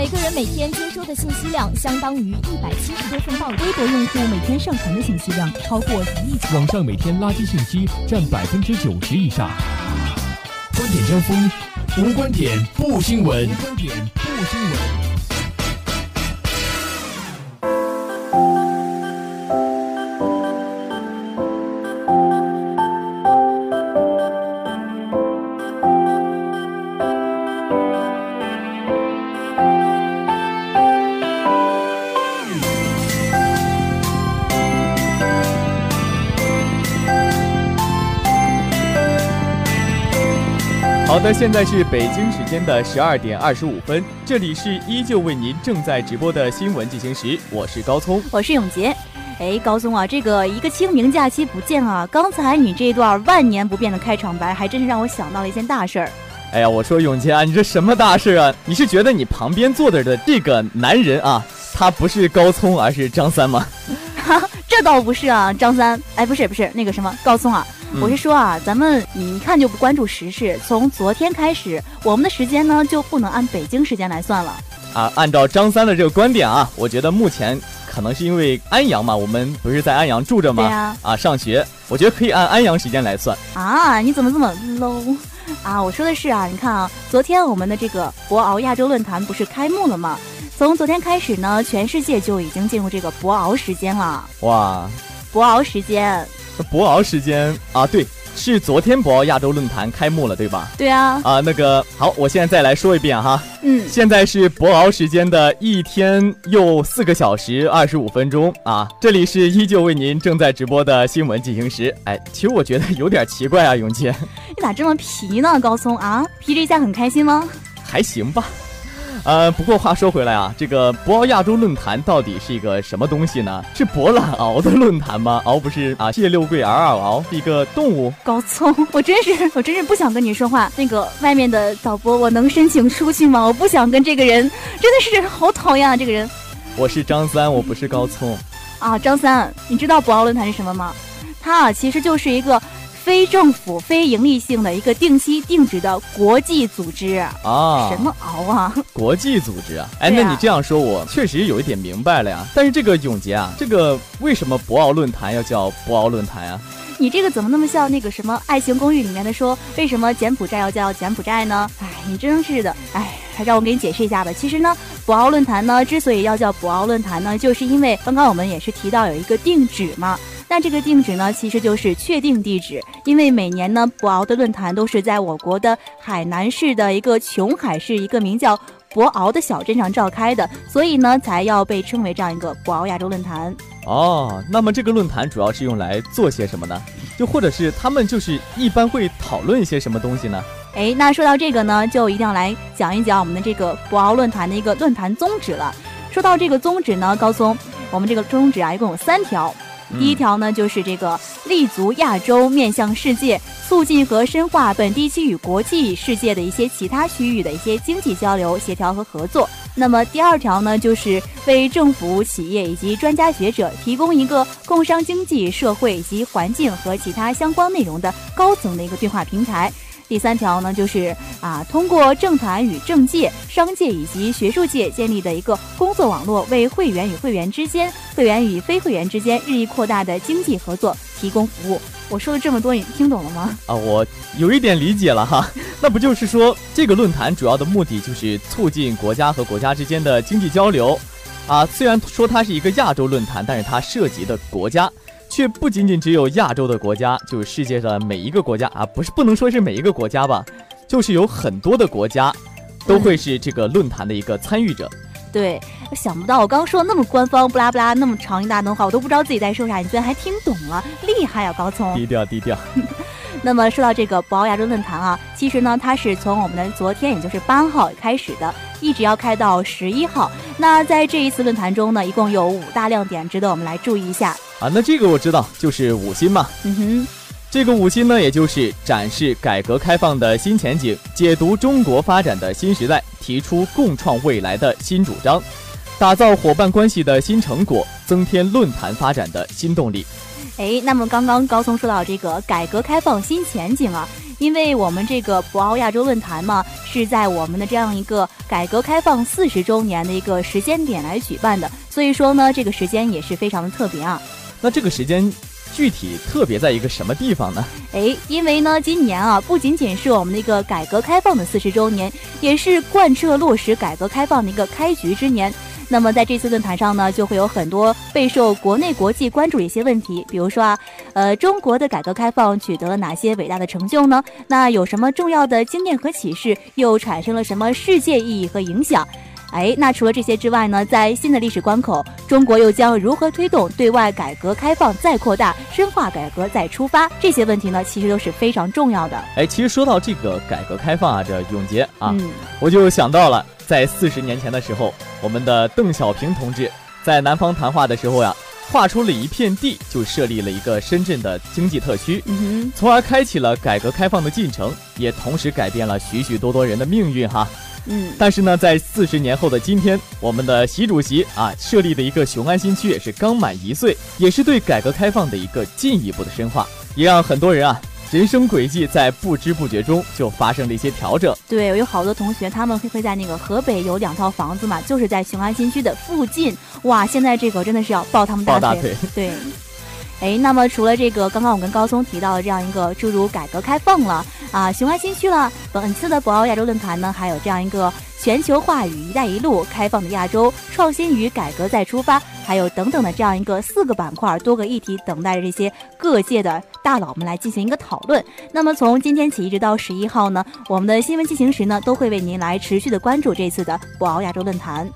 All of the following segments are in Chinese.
每个人每天接收的信息量相当于一百七十多份报。微博用户每天上传的信息量超过一亿条。网上每天垃圾信息占百分之九十以上。观点交锋，无观点不新闻。无观点不新闻。好的，现在是北京时间的十二点二十五分，这里是依旧为您正在直播的新闻进行时，我是高聪，我是永杰。哎，高松啊，这个一个清明假期不见啊，刚才你这段万年不变的开场白，还真是让我想到了一件大事儿。哎呀，我说永杰啊，你这什么大事啊？你是觉得你旁边坐着的这个男人啊，他不是高聪，而是张三吗？哈，这倒不是啊，张三，哎，不是不是那个什么高聪啊。我是说啊，咱们你一看就不关注时事。从昨天开始，我们的时间呢就不能按北京时间来算了。啊，按照张三的这个观点啊，我觉得目前可能是因为安阳嘛，我们不是在安阳住着吗？对啊。啊，上学，我觉得可以按安阳时间来算。啊，你怎么这么 low？啊，我说的是啊，你看啊，昨天我们的这个博鳌亚洲论坛不是开幕了吗？从昨天开始呢，全世界就已经进入这个博鳌时间了。哇，博鳌时间。博鳌时间啊，对，是昨天博鳌亚洲论坛开幕了，对吧？对啊。啊，那个好，我现在再来说一遍哈。嗯。现在是博鳌时间的一天又四个小时二十五分钟啊。这里是依旧为您正在直播的新闻进行时。哎，其实我觉得有点奇怪啊，永杰。你咋这么皮呢，高松啊？皮这一下很开心吗？还行吧。呃，不过话说回来啊，这个博鳌亚洲论坛到底是一个什么东西呢？是博览鳌的论坛吗？鳌不是啊，谢六贵，儿儿鳌是一个动物。高聪，我真是，我真是不想跟你说话。那个外面的导播，我能申请出去吗？我不想跟这个人，真的是好讨厌啊！这个人。我是张三，我不是高聪。啊，张三，你知道博鳌论坛是什么吗？它啊，其实就是一个。非政府、非盈利性的一个定期定值的国际组织啊，什么熬啊？国际组织啊？哎，那你这样说，我确实有一点明白了呀。但是这个永杰啊，这个为什么博鳌论坛要叫博鳌论坛啊？你这个怎么那么像那个什么《爱情公寓》里面的说，为什么柬埔寨要叫柬埔寨呢？哎，你真是的，哎，还让我给你解释一下吧。其实呢，博鳌论坛呢，之所以要叫博鳌论坛呢，就是因为刚刚我们也是提到有一个定址嘛。那这个定址呢，其实就是确定地址，因为每年呢，博鳌的论坛都是在我国的海南市的一个琼海市一个名叫博鳌的小镇上召开的，所以呢，才要被称为这样一个博鳌亚洲论坛。哦，那么这个论坛主要是用来做些什么呢？就或者是他们就是一般会讨论一些什么东西呢？哎，那说到这个呢，就一定要来讲一讲我们的这个博鳌论坛的一个论坛宗旨了。说到这个宗旨呢，高松，我们这个宗旨啊，一共有三条。第一条呢，就是这个立足亚洲，面向世界，促进和深化本地区与国际世界的一些其他区域的一些经济交流、协调和合作。那么第二条呢，就是为政府、企业以及专家学者提供一个共商经济社会及环境和其他相关内容的高层的一个对话平台。第三条呢，就是啊，通过政坛与政界、商界以及学术界建立的一个工作网络，为会员与会员之间、会员与非会员之间日益扩大的经济合作提供服务。我说了这么多，你听懂了吗？啊，我有一点理解了哈。那不就是说，这个论坛主要的目的就是促进国家和国家之间的经济交流啊。虽然说它是一个亚洲论坛，但是它涉及的国家。却不仅仅只有亚洲的国家，就是世界上每一个国家啊，不是不能说是每一个国家吧，就是有很多的国家，都会是这个论坛的一个参与者。对，我想不到我刚刚说的那么官方，不拉不拉那么长一大段话，我都不知道自己在说啥，你居然还听懂了，厉害啊，高聪！低调低调。那么说到这个博鳌亚洲论坛啊，其实呢，它是从我们的昨天，也就是八号开始的，一直要开到十一号。那在这一次论坛中呢，一共有五大亮点，值得我们来注意一下。啊，那这个我知道，就是五星嘛。嗯哼，这个五星呢，也就是展示改革开放的新前景，解读中国发展的新时代，提出共创未来的新主张，打造伙伴关系的新成果，增添论坛发展的新动力。哎，那么刚刚高松说到这个改革开放新前景啊，因为我们这个博鳌亚洲论坛嘛，是在我们的这样一个改革开放四十周年的一个时间点来举办的，所以说呢，这个时间也是非常的特别啊。那这个时间具体特别在一个什么地方呢？哎，因为呢，今年啊，不仅仅是我们的一个改革开放的四十周年，也是贯彻落实改革开放的一个开局之年。那么在这次论坛上呢，就会有很多备受国内国际关注的一些问题，比如说啊，呃，中国的改革开放取得了哪些伟大的成就呢？那有什么重要的经验和启示？又产生了什么世界意义和影响？哎，那除了这些之外呢，在新的历史关口，中国又将如何推动对外改革开放再扩大、深化改革再出发？这些问题呢，其实都是非常重要的。哎，其实说到这个改革开放啊，这永杰啊，嗯，我就想到了在四十年前的时候，我们的邓小平同志在南方谈话的时候呀，划出了一片地，就设立了一个深圳的经济特区，嗯从而开启了改革开放的进程，也同时改变了许许多多人的命运哈。嗯，但是呢，在四十年后的今天，我们的习主席啊设立的一个雄安新区也是刚满一岁，也是对改革开放的一个进一步的深化，也让很多人啊人生轨迹在不知不觉中就发生了一些调整。对，我有好多同学，他们会会在那个河北有两套房子嘛，就是在雄安新区的附近。哇，现在这个真的是要抱他们大腿。对。哎，那么除了这个，刚刚我跟高松提到的这样一个诸如改革开放了啊，雄安新区了，本次的博鳌亚洲论坛呢，还有这样一个全球化与“一带一路”、开放的亚洲、创新与改革再出发，还有等等的这样一个四个板块、多个议题，等待着这些各界的大佬们来进行一个讨论。那么从今天起一直到十一号呢，我们的新闻进行时呢，都会为您来持续的关注这次的博鳌亚洲论坛。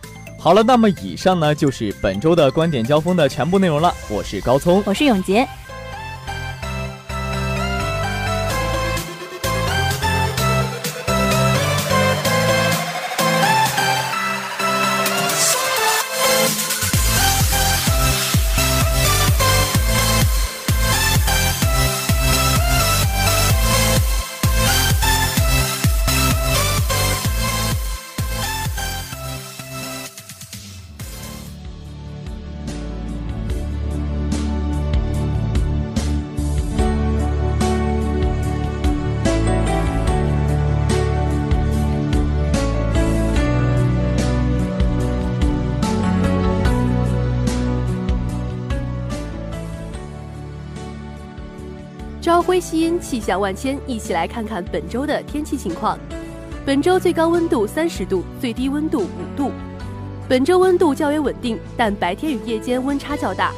好了，那么以上呢就是本周的观点交锋的全部内容了。我是高聪，我是永杰。朝晖夕阴，气象万千，一起来看看本周的天气情况。本周最高温度三十度，最低温度五度。本周温度较为稳定，但白天与夜间温差较大。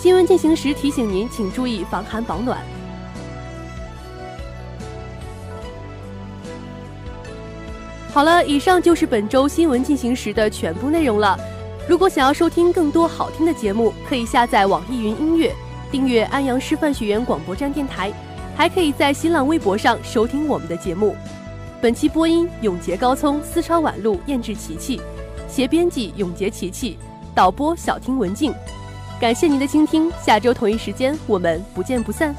新闻进行时提醒您，请注意防寒保暖。好了，以上就是本周新闻进行时的全部内容了。如果想要收听更多好听的节目，可以下载网易云音乐。订阅安阳师范学院广播站电台，还可以在新浪微博上收听我们的节目。本期播音：永杰、高聪、思超、宛路、燕志、琪琪，协编辑：永杰、琪琪，导播：小听、文静。感谢您的倾听，下周同一时间我们不见不散。